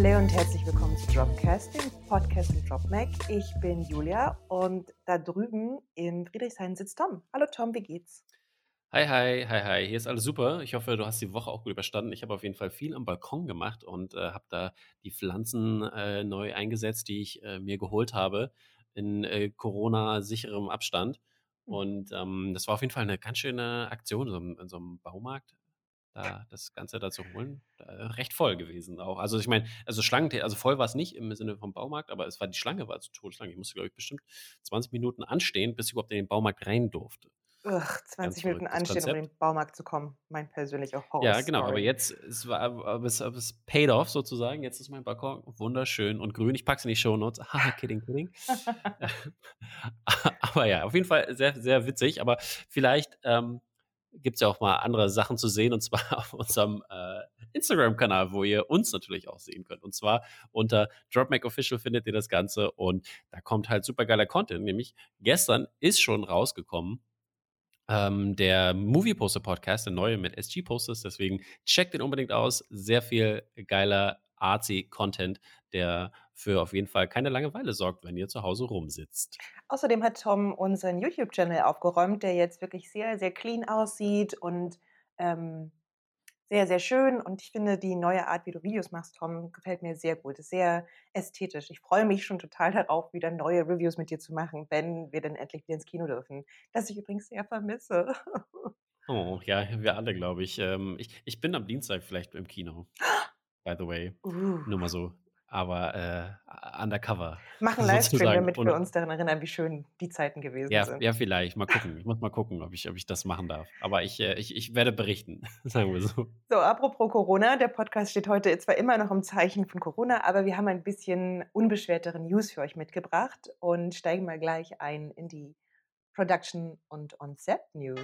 Hallo und herzlich willkommen zu Dropcasting, Podcast und DropMac. Ich bin Julia und da drüben in Friedrichshain sitzt Tom. Hallo Tom, wie geht's? Hi, hi, hi, hi. Hier ist alles super. Ich hoffe, du hast die Woche auch gut überstanden. Ich habe auf jeden Fall viel am Balkon gemacht und äh, habe da die Pflanzen äh, neu eingesetzt, die ich äh, mir geholt habe in äh, Corona-sicherem Abstand. Hm. Und ähm, das war auf jeden Fall eine ganz schöne Aktion in so in so einem Baumarkt, da das Ganze da zu holen. Äh, recht voll gewesen auch. Also ich meine, also Schlangen, also voll war es nicht im Sinne vom Baumarkt, aber es war die Schlange war zu todeslang. Ich musste, glaube ich, bestimmt 20 Minuten anstehen, bis ich überhaupt in den Baumarkt rein durfte. Ugh, Ganz 20 Minuten anstehen, um in den Baumarkt zu kommen. Mein persönlicher Ja, genau, aber jetzt, es war, aber es, aber es paid off sozusagen. Jetzt ist mein Balkon wunderschön und grün. Ich pack's in die Shownotes. Haha, kidding, kidding. aber ja, auf jeden Fall sehr, sehr witzig. Aber vielleicht ähm, gibt's ja auch mal andere Sachen zu sehen und zwar auf unserem äh, Instagram-Kanal, wo ihr uns natürlich auch sehen könnt. Und zwar unter DropMac Official findet ihr das Ganze und da kommt halt super geiler Content. Nämlich gestern ist schon rausgekommen ähm, der Movie Poster Podcast, der neue mit SG Posters. Deswegen checkt den unbedingt aus. Sehr viel geiler artsy Content, der für auf jeden Fall keine Langeweile sorgt, wenn ihr zu Hause rumsitzt. Außerdem hat Tom unseren YouTube-Channel aufgeräumt, der jetzt wirklich sehr, sehr clean aussieht und ähm, sehr, sehr schön. Und ich finde, die neue Art, wie du Videos machst, Tom, gefällt mir sehr gut. Ist sehr ästhetisch. Ich freue mich schon total darauf, wieder neue Reviews mit dir zu machen, wenn wir dann endlich wieder ins Kino dürfen. Das ich übrigens sehr vermisse. Oh, ja, wir alle, glaube ich. Ähm, ich. Ich bin am Dienstag vielleicht im Kino. By the way. Uh. Nur mal so. Aber äh, undercover. Mach einen Livestream, sozusagen. damit wir uns daran erinnern, wie schön die Zeiten gewesen Ja, sind. ja, vielleicht. Mal gucken. Ich muss mal gucken, ob ich, ob ich das machen darf. Aber ich, äh, ich, ich werde berichten, sagen wir so. So, apropos Corona, der Podcast steht heute zwar immer noch im Zeichen von Corona, aber wir haben ein bisschen unbeschwertere News für euch mitgebracht und steigen mal gleich ein in die Production und On-Set News.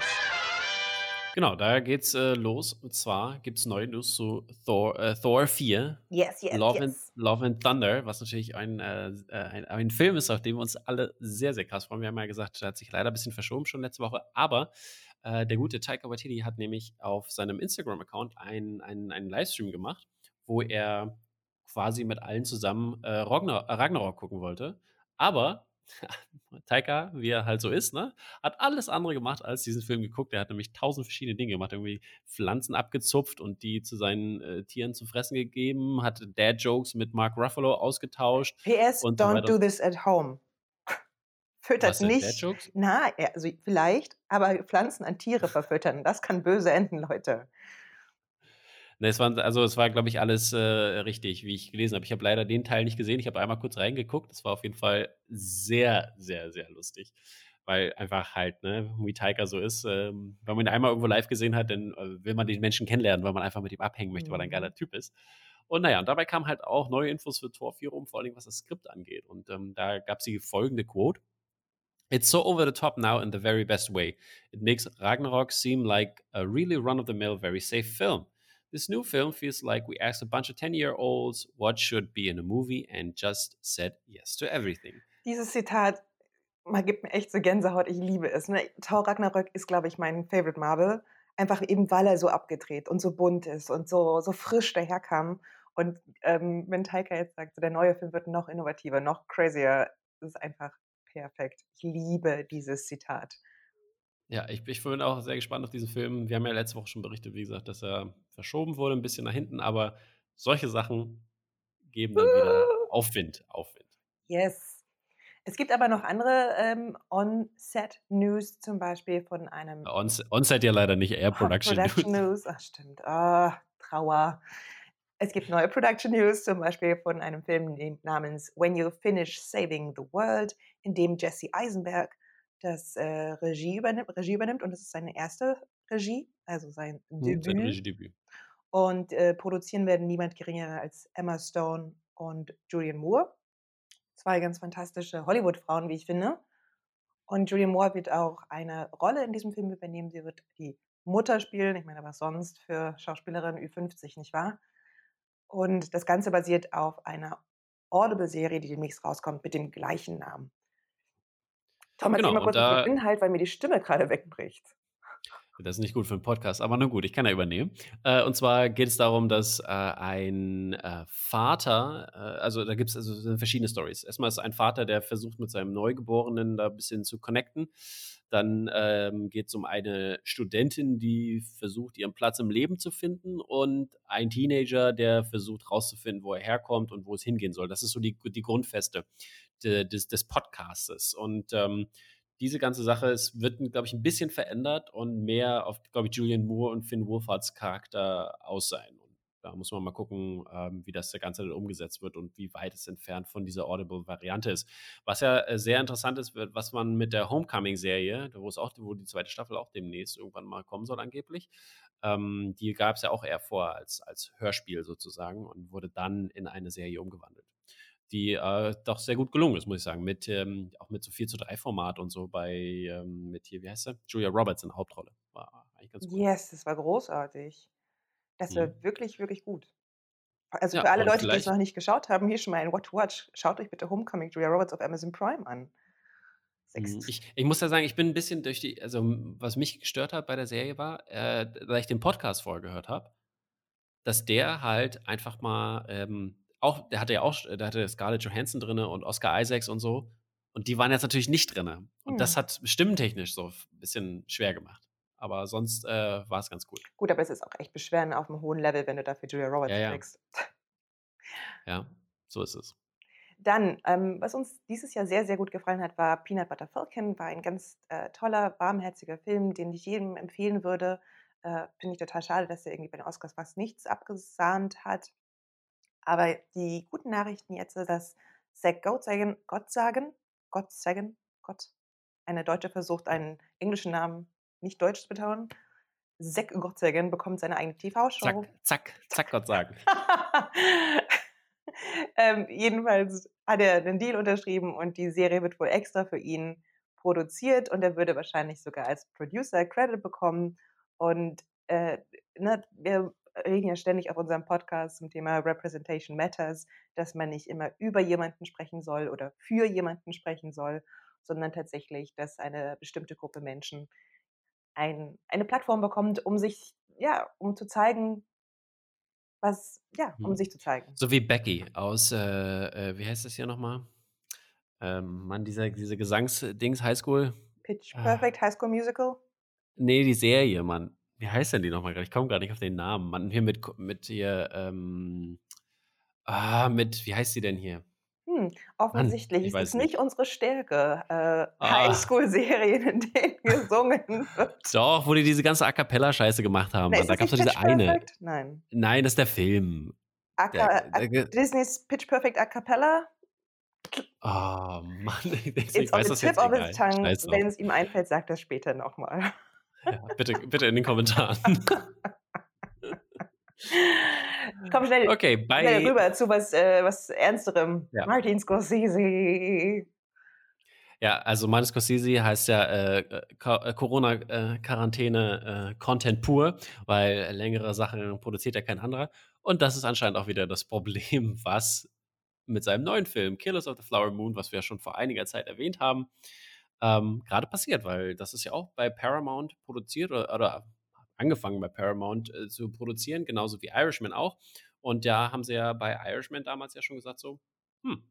Genau, da geht's äh, los. Und zwar gibt's neue News zu Thor, äh, Thor 4, Yes, yes, Love, yes. and, Love and Thunder, was natürlich ein, äh, ein, ein Film ist, auf den wir uns alle sehr, sehr krass freuen. Wir haben ja gesagt, der hat sich leider ein bisschen verschoben schon letzte Woche, aber äh, der gute Taika Waititi hat nämlich auf seinem Instagram-Account einen, einen, einen Livestream gemacht, wo er quasi mit allen zusammen äh, Ragnar, Ragnarok gucken wollte. Aber Taika, wie er halt so ist, ne, hat alles andere gemacht als diesen Film geguckt. Er hat nämlich tausend verschiedene Dinge gemacht, irgendwie Pflanzen abgezupft und die zu seinen äh, Tieren zu fressen gegeben, hat Dad-Jokes mit Mark Ruffalo ausgetauscht. PS, so don't weiter. do this at home. Füttert nicht. Na, ja, also vielleicht, aber Pflanzen an Tiere verfüttern, das kann böse enden, Leute. Ne, es war, also es war, glaube ich, alles äh, richtig, wie ich gelesen habe. Ich habe leider den Teil nicht gesehen. Ich habe einmal kurz reingeguckt. Das war auf jeden Fall sehr, sehr, sehr lustig. Weil einfach halt, ne, wie Taika so ist, ähm, wenn man ihn einmal irgendwo live gesehen hat, dann äh, will man den Menschen kennenlernen, weil man einfach mit ihm abhängen möchte, weil er ein Mhm. geiler Typ ist. Und naja, und dabei kamen halt auch neue Infos für Tor 4 rum, vor allem was das Skript angeht. Und ähm, da gab es die folgende Quote. It's so over the top now in the very best way. It makes Ragnarok seem like a really run of the mill, very safe film. This new film feels like we asked a bunch of 10 year olds what should be in a movie and just said yes to everything. Dieses Zitat man gibt mir echt so Gänsehaut, ich liebe es. Ne? Thor Ragnarök ist, glaube ich, mein Favorite Marvel. Einfach eben, weil er so abgedreht und so bunt ist und so, so frisch daherkam. Und ähm, wenn Taika jetzt sagt, so der neue Film wird noch innovativer, noch crazier, das ist einfach perfekt. Ich liebe dieses Zitat. Ja, ich, ich bin auch sehr gespannt auf diesen Film. Wir haben ja letzte Woche schon berichtet, wie gesagt, dass er verschoben wurde, ein bisschen nach hinten, aber solche Sachen geben dann wieder Aufwind. Aufwind. Yes. Es gibt aber noch andere ähm, On-Set-News, zum Beispiel von einem On, On-Set ja leider nicht, eher Production. Production News. Ach, stimmt. Ah, Trauer. Es gibt neue Production News, zum Beispiel von einem Film namens When You Finish Saving the World, in dem Jesse Eisenberg das äh, Regie, übernimmt, Regie übernimmt. Und das ist seine erste Regie, also sein Hm, Sein Debüt. Regiedebüt. Und äh, produzieren werden niemand geringer als Emma Stone und Julian Moore. Zwei ganz fantastische Hollywood-Frauen, wie ich finde. Und Julian Moore wird auch eine Rolle in diesem Film übernehmen. Sie wird die Mutter spielen. Ich meine, was sonst für Schauspielerin Ü50, nicht wahr? Und das Ganze basiert auf einer Audible-Serie, die demnächst rauskommt, mit dem gleichen Namen. Tom, Genau, mal kurz da- den Inhalt, weil mir die Stimme gerade wegbricht. Das ist nicht gut für einen Podcast, aber na gut, ich kann ja übernehmen. Äh, und zwar geht es darum, dass äh, ein äh, Vater, äh, also da gibt es also verschiedene Stories. Erstmal ist ein Vater, der versucht mit seinem Neugeborenen da ein bisschen zu connecten. Dann ähm, geht es um eine Studentin, die versucht, ihren Platz im Leben zu finden und ein Teenager, der versucht rauszufinden, wo er herkommt und wo es hingehen soll. Das ist so die, die Grundfeste des, des Podcastes. Und ähm, diese ganze Sache es wird, glaube ich, ein bisschen verändert und mehr auf, glaube ich, Julian Moore und Finn Wolfhards Charakter aus sein. Und da muss man mal gucken, ähm, wie das der Ganze dann umgesetzt wird und wie weit es entfernt von dieser Audible-Variante ist. Was ja äh, sehr interessant ist, was man mit der Homecoming-Serie, wo es auch, wo die zweite Staffel auch demnächst irgendwann mal kommen soll, angeblich, ähm, die gab es ja auch eher vor als, als Hörspiel sozusagen und wurde dann in eine Serie umgewandelt die äh, doch sehr gut gelungen ist, muss ich sagen. Mit, ähm, auch mit so 4 zu 3 Format und so bei, ähm, mit hier, wie heißt sie? Julia Roberts in der Hauptrolle. War eigentlich ganz cool. Yes, das war großartig. Das war mhm. wirklich, wirklich gut. Also ja, für alle Leute, die es noch nicht geschaut haben, hier schon mal ein What to Watch. Schaut euch bitte Homecoming Julia Roberts auf Amazon Prime an. Mhm. Ich, ich, muss ja sagen, ich bin ein bisschen durch die, also was mich gestört hat bei der Serie war, äh, da ich den Podcast vorher gehört habe, dass der halt einfach mal ähm, auch, der hatte ja auch, der hatte Scarlett Johansson drin und Oscar Isaacs und so. Und die waren jetzt natürlich nicht drin. Und hm. das hat stimmtechnisch so ein bisschen schwer gemacht. Aber sonst äh, war es ganz gut. Gut, aber es ist auch echt beschweren auf einem hohen Level, wenn du dafür Julia Roberts ja, ja. kriegst. Ja, so ist es. Dann, ähm, was uns dieses Jahr sehr, sehr gut gefallen hat, war Peanut Butter Falcon. War ein ganz äh, toller, warmherziger Film, den ich jedem empfehlen würde. Äh, Finde ich total schade, dass er irgendwie bei den Oscars fast nichts abgesahnt hat. Aber die guten Nachrichten jetzt, dass Zach Gottsagen, Gottsagen, Gottsagen, Gott, eine Deutsche versucht, einen englischen Namen nicht deutsch zu betonen. Zack Gottsagen bekommt seine eigene TV-Show. Zack, zack, zack, Gottsagen. ähm, jedenfalls hat er einen Deal unterschrieben und die Serie wird wohl extra für ihn produziert und er würde wahrscheinlich sogar als Producer Credit bekommen. Und äh, ne, wir reden ja ständig auf unserem Podcast zum Thema Representation Matters, dass man nicht immer über jemanden sprechen soll oder für jemanden sprechen soll, sondern tatsächlich, dass eine bestimmte Gruppe Menschen ein, eine Plattform bekommt, um sich, ja, um zu zeigen, was, ja, um hm. sich zu zeigen. So wie Becky aus, äh, äh, wie heißt das hier nochmal? Ähm, Mann, dieser, diese Gesangsdings, Highschool. Pitch ah. Perfect ah. High Musical? Nee, die Serie, Mann. Wie heißt denn die nochmal Ich komme gar nicht auf den Namen. Mann, hier mit, mit hier, ähm, ah, mit, wie heißt sie denn hier? Hm, offensichtlich Mann, ist es nicht, nicht unsere Stärke, äh, ah. Highschool-Serien, in denen gesungen wird. Doch, wo die diese ganze A Cappella-Scheiße gemacht haben. Na, da gab es doch diese eine. Perfect? Nein. Nein, das ist der Film. A der, der, Disney's Pitch Perfect A Cappella? Oh Mann, ich, ich, ich weiß das jetzt tip of his tongue. Wenn es ihm einfällt, sagt er später nochmal. Ja, bitte, bitte in den Kommentaren. Komm schnell, okay, bei, schnell rüber zu was, äh, was Ernsterem. Ja. Martin Scorsese. Ja, also Martin Scorsese heißt ja äh, äh Corona-Quarantäne äh, Content pur, weil längere Sachen produziert ja kein anderer. Und das ist anscheinend auch wieder das Problem, was mit seinem neuen Film Killers of the Flower Moon, was wir ja schon vor einiger Zeit erwähnt haben, ähm, gerade passiert, weil das ist ja auch bei Paramount produziert oder, oder angefangen bei Paramount äh, zu produzieren, genauso wie Irishman auch. Und da haben sie ja bei Irishman damals ja schon gesagt, so, hm,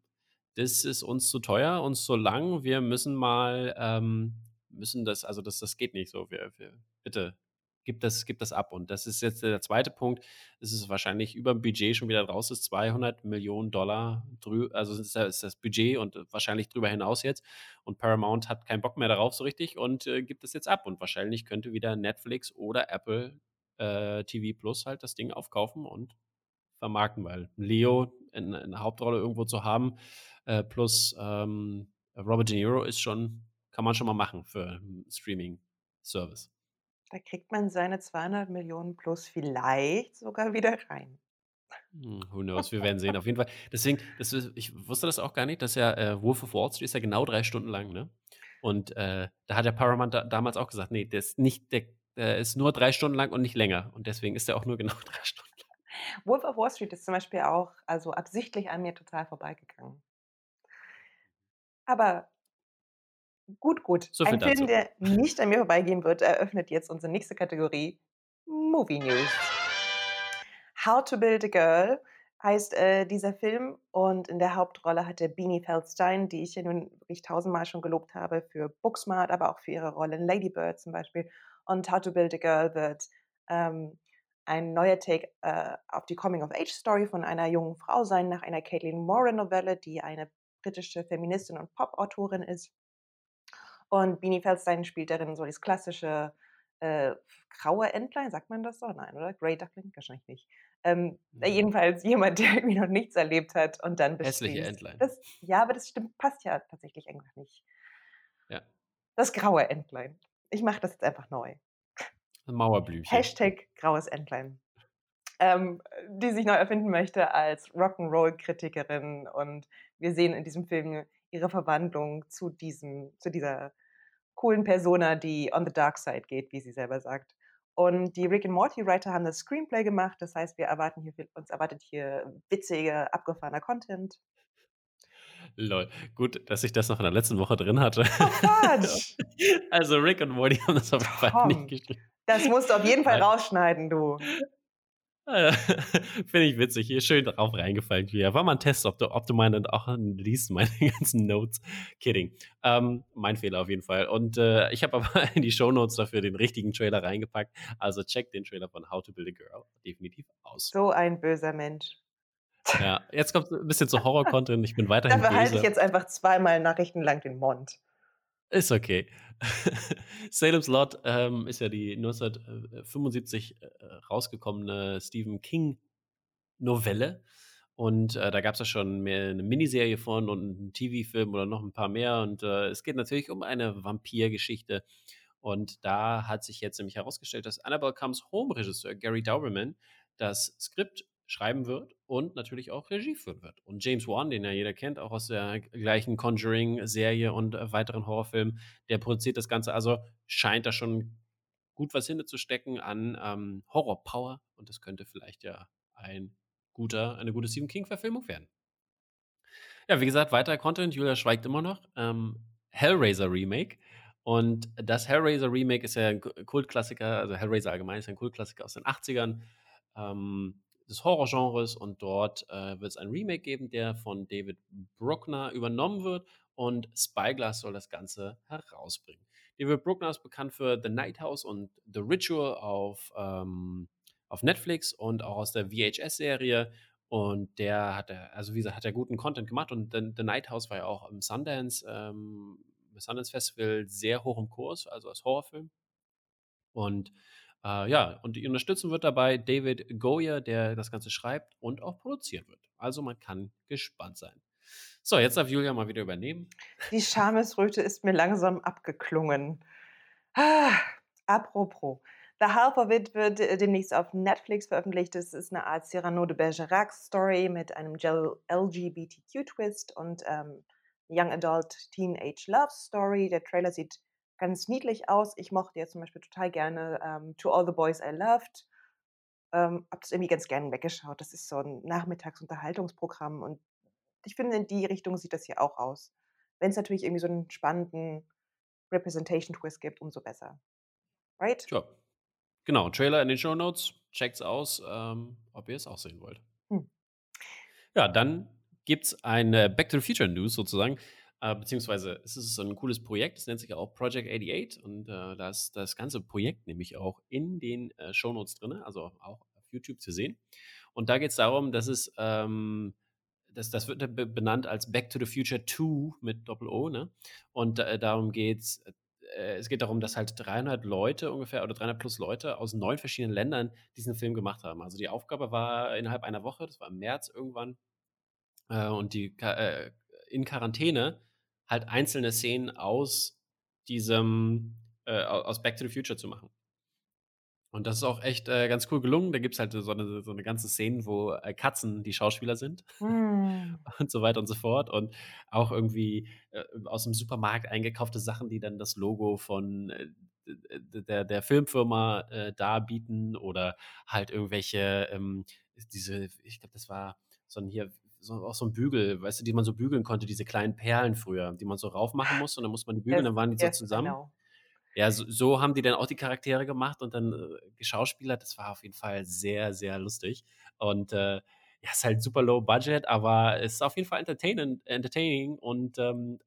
das ist uns zu teuer, uns zu lang, wir müssen mal, ähm, müssen das, also das, das geht nicht so, wir, wir bitte gibt das, gibt das ab. Und das ist jetzt der zweite Punkt. Es ist wahrscheinlich über dem Budget schon wieder raus ist, 200 Millionen Dollar, also ist das Budget und wahrscheinlich drüber hinaus jetzt. Und Paramount hat keinen Bock mehr darauf so richtig und äh, gibt es jetzt ab. Und wahrscheinlich könnte wieder Netflix oder Apple äh, TV Plus halt das Ding aufkaufen und vermarkten, weil Leo in, in Hauptrolle irgendwo zu haben, äh, plus ähm, Robert De Niro ist schon, kann man schon mal machen für Streaming-Service. Da kriegt man seine 200 Millionen plus vielleicht sogar wieder rein. Hm, who knows, wir werden sehen. Auf jeden Fall. Deswegen, das ist, ich wusste das auch gar nicht, dass ja äh, Wolf of Wall Street ist ja genau drei Stunden lang, ne? Und äh, da hat der Paramount da, damals auch gesagt, nee, der ist nicht, der, der ist nur drei Stunden lang und nicht länger. Und deswegen ist er auch nur genau drei Stunden lang. Wolf of Wall Street ist zum Beispiel auch, also absichtlich an mir total vorbeigegangen. Aber Gut, gut. So Ein Film, dazu. der nicht an mir vorbeigehen wird, eröffnet jetzt unsere nächste Kategorie: Movie News. How to Build a Girl heißt, äh, dieser Film und in der Hauptrolle hat der Beanie Feldstein, die ich ja nun wirklich tausendmal schon gelobt habe für Booksmart, aber auch für ihre Rolle in Lady Bird zum Beispiel. Und How to Build a Girl wird, ähm, ein neuer Take, äh, auf die Coming-of-Age-Story von einer jungen Frau sein, nach einer Caitlin Moran-Novelle, die eine britische Feministin und Pop-Autorin ist. Und Beanie Feldstein spielt darin so das klassische, äh, graue Entlein, sagt man das so? Nein, oder? Grey Duckling? Wahrscheinlich nicht. Ähm, Mhm. jedenfalls jemand, der irgendwie noch nichts erlebt hat und dann Hässliche Entlein. das ja, aber das stimmt passt ja tatsächlich einfach nicht. Ja. Das graue Entlein. Ich mache das jetzt einfach neu. Mauerblümchen. Hashtag graues Entlein. Ähm, die sich neu erfinden möchte als Rock'n'Roll-Kritikerin und wir sehen in diesem Film ihre Verwandlung zu diesem zu dieser coolen Persona, die on the dark side geht, wie sie selber sagt. Und die Rick and Morty Writer haben das Screenplay gemacht, das heißt, wir erwarten hier viel uns erwartet hier witziger, abgefahrener Content. Lol. Gut, dass ich das noch in der letzten Woche drin hatte. Oh! Also Rick und Morty haben das auf jeden Fall nicht geschrieben. Das musst du auf jeden Fall Nein. rausschneiden, du. Äh, Finde ich witzig. Hier schön drauf reingefallen. Hier. War mal ein Test, ob du, ob du meine auch liest, meine ganzen Notes. Kidding. Ähm, mein Fehler auf jeden Fall. Und äh, ich habe aber in die Shownotes dafür den richtigen Trailer reingepackt. Also check den Trailer von How to Build a Girl definitiv aus. So ein böser Mensch. Ja, jetzt kommt ein bisschen zu Horror-Content. Ich bin weiterhin Dafür halte ich jetzt einfach zweimal nachrichtenlang den Mund. Ist okay. Salem's Lot ähm, ist ja die 1975 äh, rausgekommene Stephen King Novelle. Und äh, da gab es ja schon mehr eine Miniserie von und einen TV-Film oder noch ein paar mehr. Und äh, es geht natürlich um eine Vampirgeschichte. Und da hat sich jetzt nämlich herausgestellt, dass Annabelle Comes Home-Regisseur Gary Dauberman das Skript schreiben wird und natürlich auch Regie führen wird. Und James Wan, den ja jeder kennt, auch aus der gleichen Conjuring-Serie und äh, weiteren Horrorfilmen, der produziert das Ganze. Also scheint da schon gut was hinzustecken an ähm, Horror-Power. Und das könnte vielleicht ja ein guter, eine gute Stephen King-Verfilmung werden. Ja, wie gesagt, weiter Content. Julia schweigt immer noch. Ähm, Hellraiser Remake. Und das Hellraiser Remake ist ja ein Ku- Kultklassiker, also Hellraiser allgemein ist ein Kultklassiker aus den 80ern ähm, des Horrorgenres. Und dort äh, wird es ein Remake geben, der von David Bruckner übernommen wird. Und Spyglass soll das Ganze herausbringen. David Bruckner ist bekannt für The Night House und The Ritual auf, ähm, auf Netflix und auch aus der VHS-Serie. Und der hat, also wie gesagt, hat er guten Content gemacht. Und The, The Night House war ja auch im Sundance, ähm, Sundance Festival sehr hoch im Kurs, also als Horrorfilm. Und äh, ja, und die unterstützen wird dabei David Goyer, der das Ganze schreibt und auch produzieren wird. Also man kann gespannt sein. So, jetzt darf Julia mal wieder übernehmen. Die Schamesröte ist mir langsam abgeklungen. Ah, apropos. The Half of It wird äh, demnächst auf Netflix veröffentlicht. Es ist eine Art Cyrano de Bergerac-Story mit einem LGBTQ-Twist und ähm, Young Adult Teenage Love Story. Der Trailer sieht ganz niedlich aus. Ich mochte ja zum Beispiel total gerne ähm, To All the Boys I Loved. Ähm, hab das irgendwie ganz gerne weggeschaut. Das ist so ein Nachmittagsunterhaltungsprogramm und ich finde, in die Richtung sieht das hier auch aus. Wenn es natürlich irgendwie so einen spannenden Representation-Twist gibt, umso besser. Right? Tja, genau, Trailer in den Show Notes. Checkt's aus, ähm, ob ihr es auch sehen wollt. Hm. Ja, dann gibt's eine Back to the Future News sozusagen. Äh, beziehungsweise es ist so ein cooles Projekt, es nennt sich auch Project 88 und äh, da ist das ganze Projekt nämlich auch in den äh, Shownotes drin, also auch auf YouTube zu sehen. Und da geht es darum, dass es, ähm, das, das wird be- benannt als Back to the Future 2 mit Doppel-O, ne? Und äh, darum geht's, äh, es geht darum, dass halt 300 Leute ungefähr oder 300 plus Leute aus neun verschiedenen Ländern diesen Film gemacht haben. Also die Aufgabe war innerhalb einer Woche, das war im März irgendwann, äh, und die äh, in Quarantäne halt einzelne Szenen aus diesem, äh, au- aus Back to the Future zu machen. Und das ist auch echt äh, ganz cool gelungen. Da gibt es halt so eine, so eine ganze Szene, wo äh, Katzen die Schauspieler sind Hm. und so weiter und so fort. Und auch irgendwie äh, aus dem Supermarkt eingekaufte Sachen, die dann das Logo von äh, der, der Filmfirma äh, darbieten oder halt irgendwelche, ähm, diese, ich glaube, das war so ein hier, so, auch so ein Bügel, weißt du, die man so bügeln konnte, diese kleinen Perlen früher, die man so raufmachen musste und dann muss man die bügeln, dann waren die so zusammen. know. Ja, so, so haben die dann auch die Charaktere gemacht und dann äh, geschauspielert. Das war auf jeden Fall sehr, sehr lustig. Und äh, ja, ist halt super low budget, aber es ist auf jeden Fall entertaining, entertaining und ähm,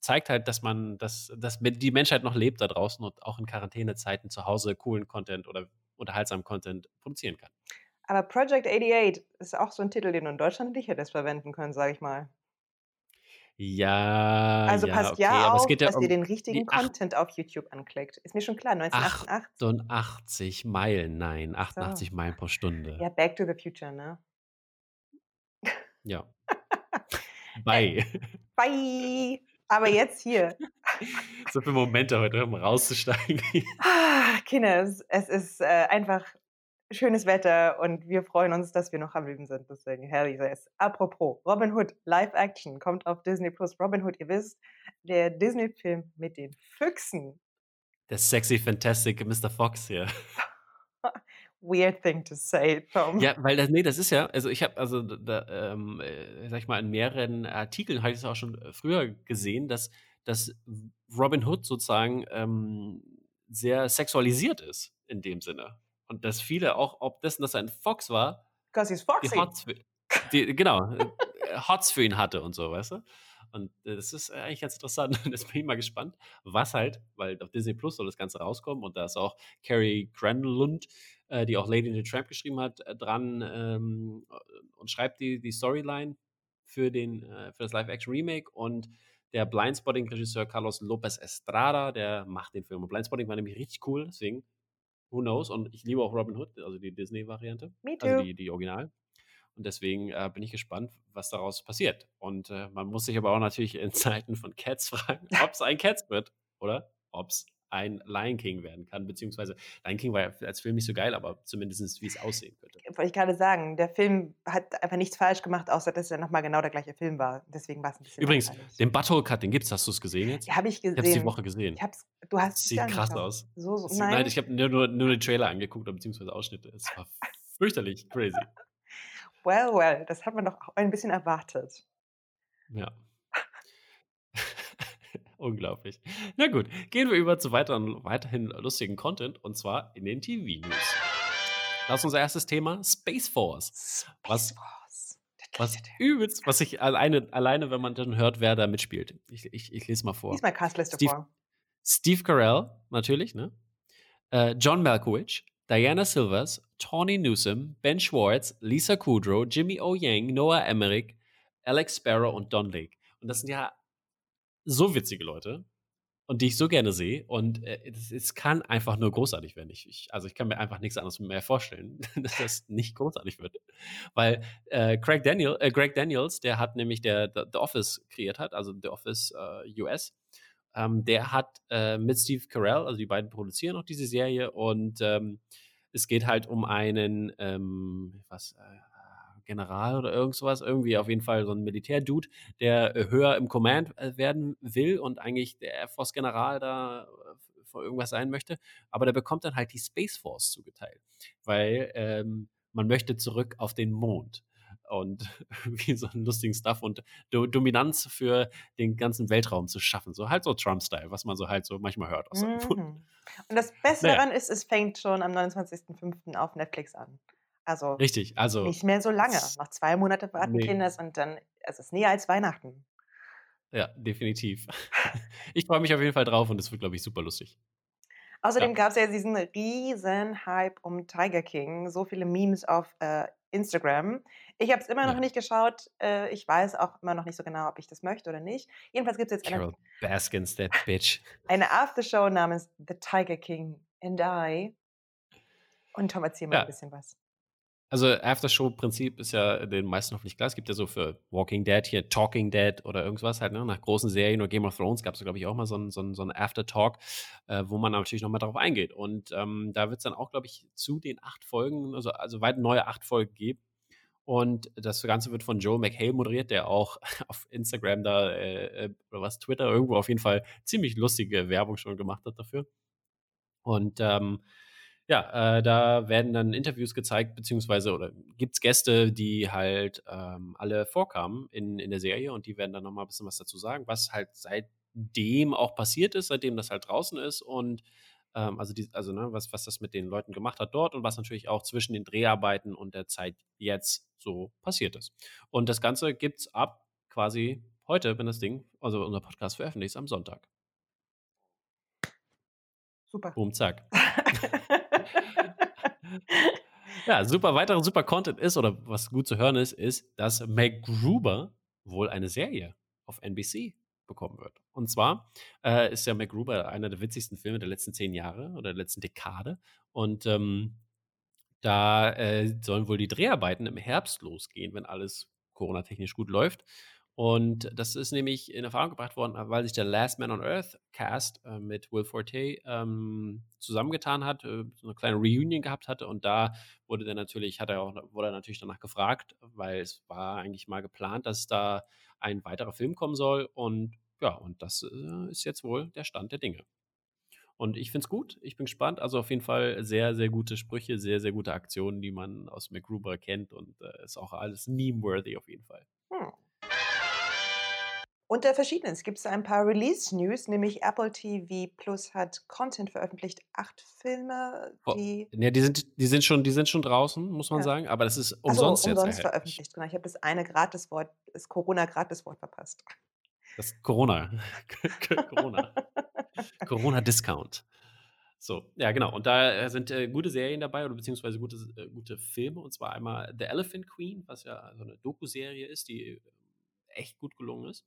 zeigt halt, dass man, dass, dass die Menschheit noch lebt da draußen und auch in Quarantänezeiten zu Hause coolen Content oder unterhaltsamen Content produzieren kann. Aber Project 88 ist auch so ein Titel, den du in Deutschland nicht hättest verwenden können, sage ich mal. Ja, Also ja, passt okay, ja auf, geht ja dass ihr um den richtigen Content auf YouTube anklickt. Ist mir schon klar, 1988. 88 Meilen, nein, So. 88 Meilen pro Stunde. Ja, Back to the Future, ne? Ja. Bye. bye! Aber jetzt hier. so viele Momente heute, um rauszusteigen. Ah, Kinder, es, es ist äh, einfach schönes Wetter und wir freuen uns, dass wir noch am Leben sind. Deswegen, hell yes. Apropos, Robin Hood, Live Action, kommt auf Disney Plus. Robin Hood, ihr wisst, der Disney-Film mit den Füchsen. Der sexy, fantastic Mr. Fox hier. Weird thing to say, Tom. Ja, weil das, nee, das ist ja, also ich habe, also da, ähm, äh, sag ich mal, in mehreren Artikeln habe ich es auch schon äh, früher gesehen, dass, dass Robin Hood sozusagen ähm, sehr sexualisiert ist in dem Sinne. Und dass viele auch, ob dessen, dass er ein Fox war, die. Hots für, die, genau, äh, Hots für ihn hatte und so, weißt du? Und äh, das ist eigentlich ganz interessant. Jetzt bin ich mal gespannt, was halt, weil auf Disney Plus soll das Ganze rauskommen und da ist auch Carrie Granlund, äh, die auch Lady in the Tramp geschrieben hat, äh, dran ähm, und schreibt die, die Storyline für, den, äh, für das Live-Action-Remake und der Blindspotting-Regisseur Carlos Lopez Estrada, der macht den Film. Und Blindspotting war nämlich richtig cool, deswegen, who knows? Und ich liebe auch Robin Hood, also die Disney-Variante, also die, die Original. Und deswegen äh, bin ich gespannt, was daraus passiert. Und äh, man muss sich aber auch natürlich in Zeiten von Cats fragen, ob es ein Cats wird oder ob es ein Lion King werden kann. Beziehungsweise Lion King war ja als Film nicht so geil, aber zumindest wie es aussehen könnte. Wollte ich gerade sagen, der Film hat einfach nichts falsch gemacht, außer dass er nochmal genau der gleiche Film war. Deswegen war es ein bisschen Übrigens, langweilig. den Butthole Cut, den gibt's. Hast du es gesehen jetzt? Ja, habe ich Ich habe die gesehen. Woche gesehen. Ich hab's, du hast es sieht krass angeschaut. aus. So, so, nein. nein, ich habe nur, nur, nur den Trailer angeguckt, beziehungsweise Ausschnitte. Es war fürchterlich crazy. Well, well, das hat man doch auch ein bisschen erwartet. Ja. Unglaublich. Na gut, gehen wir über zu weiteren, weiterhin lustigen Content und zwar in den TV-News. Das ist unser erstes Thema, Space Force. Was- Space Force. Was übelst, was ich alleine, alleine, wenn man dann hört, wer da mitspielt. Ich, ich, ich lese mal vor. Lies mal Castliste Steve- vor. Steve Carell, natürlich, ne? Äh, John Malkovich, Diana Silvers, Tawny Newsom, Ben Schwartz, Lisa Kudrow, Jimmy O. Yang, Noah Emmerich, Alex Sparrow und Don Lake. Und das sind ja so witzige Leute und die ich so gerne sehe. Und äh, es, es kann einfach nur großartig werden. Ich, ich, also ich kann mir einfach nichts anderes mehr vorstellen, dass das nicht großartig wird. Weil äh, Craig Daniel, äh, Greg Daniels, der hat nämlich der, der The Office kreiert hat, also The Office äh, US, ähm, der hat äh, mit Steve Carell, also die beiden produzieren auch diese Serie und ähm, es geht halt um einen, ähm, was, äh, General oder irgend sowas, irgendwie auf jeden Fall so ein Militärdude, der äh, höher im Command äh, werden will und eigentlich der Air Force General da äh, für irgendwas sein möchte, aber der bekommt dann halt die Space Force zugeteilt, weil ähm, man möchte zurück auf den Mond und irgendwie so einen lustigen Stuff und Do Dominanz für den ganzen Weltraum zu schaffen. So halt so Trump-Style, was man so halt so manchmal hört aus seinem Mund. Mhm. Und das Beste Naja. daran ist, es fängt schon am 29.05. auf Netflix an. Also Richtig, also nicht mehr so lange. Noch zwei Monate warten Nee. Kinders und dann, es ist näher als Weihnachten. ja, definitiv. Ich freue mich auf jeden Fall drauf und es wird, glaube ich, super lustig. Außerdem Ja. gab es ja diesen riesen Hype um Tiger King, so viele Memes auf äh, Instagram. Ich habe es immer noch Ja. nicht geschaut. Äh, ich weiß auch immer noch nicht so genau, ob ich das möchte oder nicht. Jedenfalls gibt es jetzt eine, Carol Baskins, that bitch. eine Aftershow namens The Tiger King and I. Und Tom, erzähl mal Ja. ein bisschen was. Also Aftershow-Prinzip ist ja den meisten hoffentlich klar. Es gibt ja so für Walking Dead hier Talking Dead oder irgendwas halt, ne? Nach großen Serien oder Game of Thrones gab es, glaube ich, auch mal so ein, so ein, so ein After-Talk, äh, wo man natürlich nochmal darauf eingeht. Und ähm, da wird es dann auch, glaube ich, zu den acht Folgen, also, also weit neue acht Folgen geben. Und das Ganze wird von Joel McHale moderiert, der auch auf Instagram da, äh, äh, oder was, Twitter, irgendwo auf jeden Fall ziemlich lustige Werbung schon gemacht hat dafür. Und ähm, ja, äh, da werden dann Interviews gezeigt, beziehungsweise oder gibt es Gäste, die halt ähm, alle vorkamen in, in der Serie und die werden dann nochmal ein bisschen was dazu sagen, was halt seitdem auch passiert ist, seitdem das halt draußen ist und ähm, also, die, also ne, was, was das mit den Leuten gemacht hat dort und was natürlich auch zwischen den Dreharbeiten und der Zeit jetzt so passiert ist. Und das Ganze gibt es ab quasi heute, wenn das Ding, also unser Podcast veröffentlicht ist, am Sonntag. Super. Boom, zack. ja, super, weiterer super Content ist, oder was gut zu hören ist, ist, dass MacGruber wohl eine Serie auf NBC bekommen wird. Und zwar äh, ist ja MacGruber einer der witzigsten Filme der letzten zehn Jahre oder der letzten Dekade. Und ähm, da äh, sollen wohl die Dreharbeiten im Herbst losgehen, wenn alles Corona-technisch gut läuft. Und das ist nämlich in Erfahrung gebracht worden, weil sich der Last Man on Earth Cast äh, mit Will Forte ähm, zusammengetan hat, äh, so eine kleine Reunion gehabt hatte. Und da wurde dann natürlich, hat er auch, wurde er natürlich danach gefragt, weil es war eigentlich mal geplant, dass da ein weiterer Film kommen soll. Und ja, und das äh, ist jetzt wohl der Stand der Dinge. Und ich finde es gut, ich bin gespannt. Also auf jeden Fall sehr, sehr gute Sprüche, sehr, sehr gute Aktionen, die man aus MacGruber kennt und äh, ist auch alles meme-worthy auf jeden Fall. Hm. Unter verschiedenes gibt es ein paar Release-News, nämlich Apple TV Plus hat Content veröffentlicht, acht Filme, die. Oh, ja, die sind, die sind schon, die sind schon draußen, muss man ja. sagen, aber das ist umsonst, so, umsonst jetzt veröffentlicht. Genau, ich habe das eine Gratiswort, das Corona-Gratiswort verpasst. Das Corona. Corona. Corona-Discount. So, ja, genau. Und da äh, sind äh, gute Serien dabei oder beziehungsweise gute, äh, gute Filme. Und zwar einmal The Elephant Queen, was ja so eine Doku-Serie ist, die äh, echt gut gelungen ist.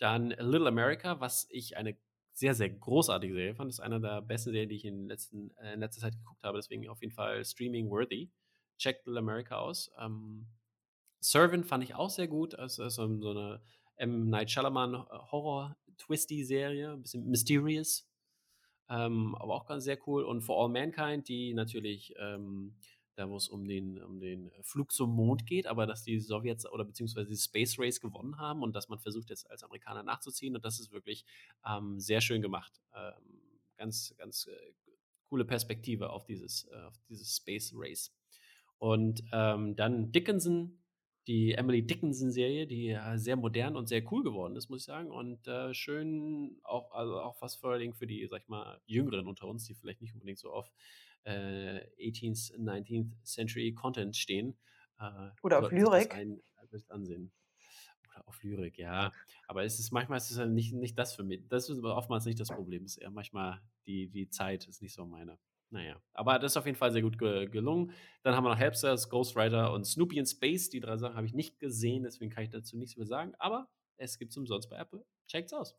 Dann Little America, was ich eine sehr, sehr großartige Serie fand. Das ist eine der besten Serien, die ich in, letzten, äh, in letzter Zeit geguckt habe. Deswegen auf jeden Fall streaming-worthy. Checkt Little America aus. Ähm, Servant fand ich auch sehr gut. Also, also so eine M. Night Shyamalan äh, Horror-Twisty-Serie. Ein bisschen mysterious. Ähm, aber auch ganz sehr cool. Und For All Mankind, die natürlich ähm, da wo es um den, um den Flug zum Mond geht, aber dass die Sowjets oder beziehungsweise die Space Race gewonnen haben und dass man versucht jetzt als Amerikaner nachzuziehen und das ist wirklich ähm, sehr schön gemacht. Ähm, ganz, ganz äh, coole Perspektive auf dieses, äh, auf dieses Space Race. Und ähm, dann Dickinson, die Emily Dickinson-Serie, die äh, sehr modern und sehr cool geworden ist, muss ich sagen. Und äh, schön auch, also auch was vor allen Dingen für die, sag ich mal, Jüngeren unter uns, die vielleicht nicht unbedingt so auf äh, 18th, 19th Century Content stehen. Äh, Oder auf Lyrik. Ein, ansehen. Oder auf Lyrik, ja. Aber es ist manchmal ist es ja nicht, nicht das für mich. Das ist aber oftmals nicht das Problem. Es ist eher manchmal die, die Zeit ist nicht so meine. Naja, aber das ist auf jeden Fall sehr gut ge gelungen. Dann haben wir noch Helpsters, Ghostwriter und Snoopy in Space. Die drei Sachen habe ich nicht gesehen, deswegen kann ich dazu nichts mehr sagen. Aber es gibt es umsonst bei Apple. Checkt's aus.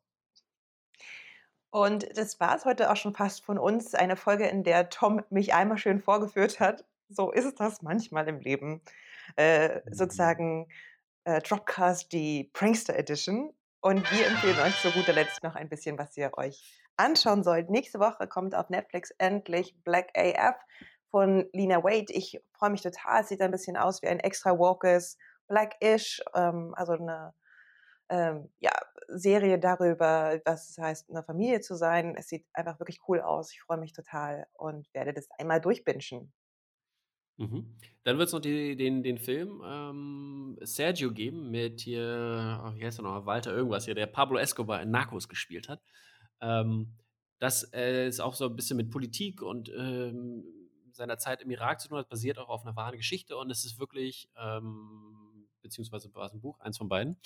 Und das war es heute auch schon fast von uns. Eine Folge, in der Tom mich einmal schön vorgeführt hat. So ist das manchmal im Leben. Äh, mhm. sozusagen äh, Dropcast, die Prankster Edition. Und wir empfehlen euch zu guter Letzt noch ein bisschen, was ihr euch anschauen sollt. Nächste Woche kommt auf Netflix endlich Black AF von Lena Wade. Ich freue mich total. Es sieht ein bisschen aus wie ein extra Walkers Black-ish, ähm, also eine ähm, ja, Serie darüber, was es heißt, eine Familie zu sein. Es sieht einfach wirklich cool aus. Ich freue mich total und werde das einmal durchbingen. Mhm. Dann wird es noch die, den, den Film ähm, Sergio geben mit hier, wie heißt er noch, Walter irgendwas hier, der Pablo Escobar in Narcos gespielt hat. Ähm, das äh, ist auch so ein bisschen mit Politik und ähm, seiner Zeit im Irak zu tun hat, basiert auch auf einer wahren Geschichte und es ist wirklich, ähm, beziehungsweise war es ein Buch, eins von beiden,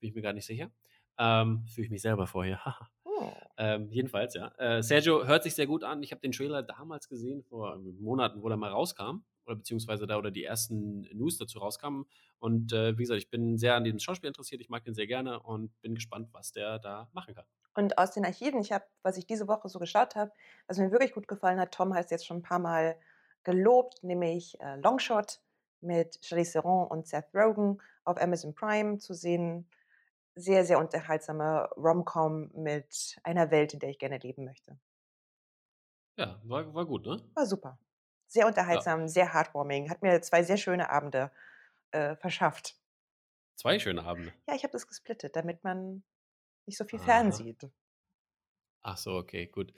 bin ich mir gar nicht sicher. Ähm, Fühle ich mich selber vorher. oh. ähm, jedenfalls, ja. Äh, Sergio hört sich sehr gut an. Ich habe den Trailer damals gesehen, vor Monaten, wo er mal rauskam. Oder beziehungsweise da oder die ersten News dazu rauskamen. Und äh, wie gesagt, ich bin sehr an diesem Schauspiel interessiert. Ich mag den sehr gerne und bin gespannt, was der da machen kann. Und aus den Archiven, ich habe, was ich diese Woche so geschaut habe, was mir wirklich gut gefallen hat, Tom hat es jetzt schon ein paar Mal gelobt, nämlich äh, Longshot mit Charlize Theron und Seth Rogen auf Amazon Prime zu sehen sehr, sehr unterhaltsame Rom-Com mit einer Welt, in der ich gerne leben möchte. Ja, war, war gut, ne? War super. Sehr unterhaltsam, ja. sehr heartwarming. Hat mir zwei sehr schöne Abende äh, verschafft. Zwei schöne Abende? Ja, ich habe das gesplittet, damit man nicht so viel Aha. fernsieht. Ach so, okay, gut.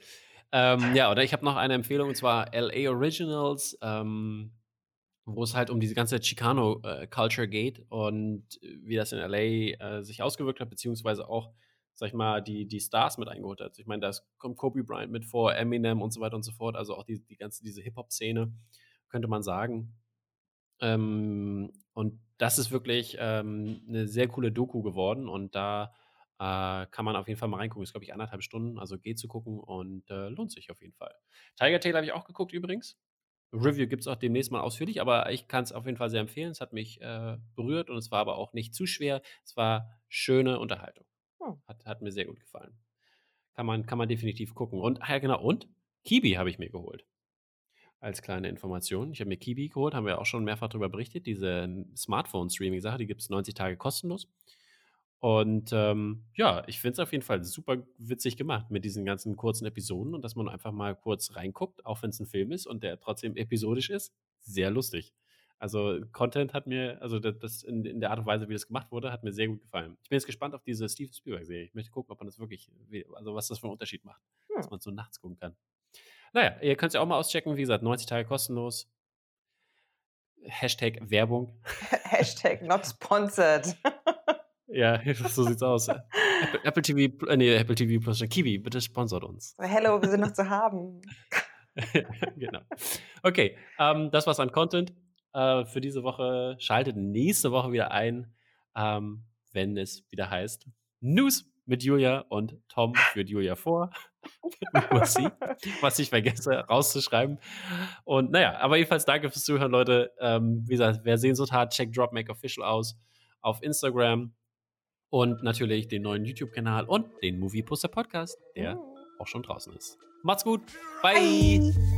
Ähm, ja, oder ich habe noch eine Empfehlung, und zwar LA Originals, ähm, wo es halt um diese ganze Chicano-Culture äh, geht und wie das in LA äh, sich ausgewirkt hat, beziehungsweise auch, sag ich mal, die, die Stars mit eingeholt hat. Ich meine, da kommt Kobe Bryant mit vor, Eminem und so weiter und so fort, also auch die, die ganze, diese Hip-Hop-Szene, könnte man sagen. Ähm, und das ist wirklich ähm, eine sehr coole Doku geworden und da äh, kann man auf jeden Fall mal reingucken. Ist, glaube ich, anderthalb Stunden, also geht zu gucken und äh, lohnt sich auf jeden Fall. Tiger Tail habe ich auch geguckt übrigens. Review gibt es auch demnächst mal ausführlich, aber ich kann es auf jeden Fall sehr empfehlen. Es hat mich äh, berührt und es war aber auch nicht zu schwer. Es war schöne Unterhaltung. Hm. Hat, hat mir sehr gut gefallen. Kann man, kann man definitiv gucken. Und, ah ja, genau, und Kibi habe ich mir geholt als kleine Information. Ich habe mir Kibi geholt, haben wir auch schon mehrfach darüber berichtet, diese Smartphone-Streaming-Sache, die gibt es 90 Tage kostenlos. Und ähm, ja, ich finde es auf jeden Fall super witzig gemacht mit diesen ganzen kurzen Episoden und dass man einfach mal kurz reinguckt, auch wenn es ein Film ist und der trotzdem episodisch ist. Sehr lustig. Also Content hat mir, also das in, in, der Art und Weise, wie das gemacht wurde, hat mir sehr gut gefallen. Ich bin jetzt gespannt auf diese Steven Spielberg-Serie. Ich möchte gucken, ob man das wirklich, also was das für einen Unterschied macht, hm. dass man so nachts gucken kann. Naja, ihr könnt es ja auch mal auschecken. Wie gesagt, 90 Tage kostenlos. Hashtag Werbung. Hashtag not sponsored. ja, so sieht's aus. Apple, Apple TV, äh, nee, Apple TV Plus, Kiwi, bitte sponsort uns. Hello, wir sind noch zu haben. genau. Okay, ähm, das war's an Content äh, für diese Woche. Schaltet nächste Woche wieder ein, ähm, wenn es wieder heißt News mit Julia und Tom führt Julia vor. was, ich, was ich vergesse rauszuschreiben. Und naja, aber jedenfalls danke fürs Zuhören, Leute. Ähm, wie gesagt, wer Sehnsucht hat, checkt Dropmake Official aus auf Instagram und natürlich den neuen YouTube-Kanal und den Movie Poster Podcast, der auch schon draußen ist. Macht's gut. Bye. Bye.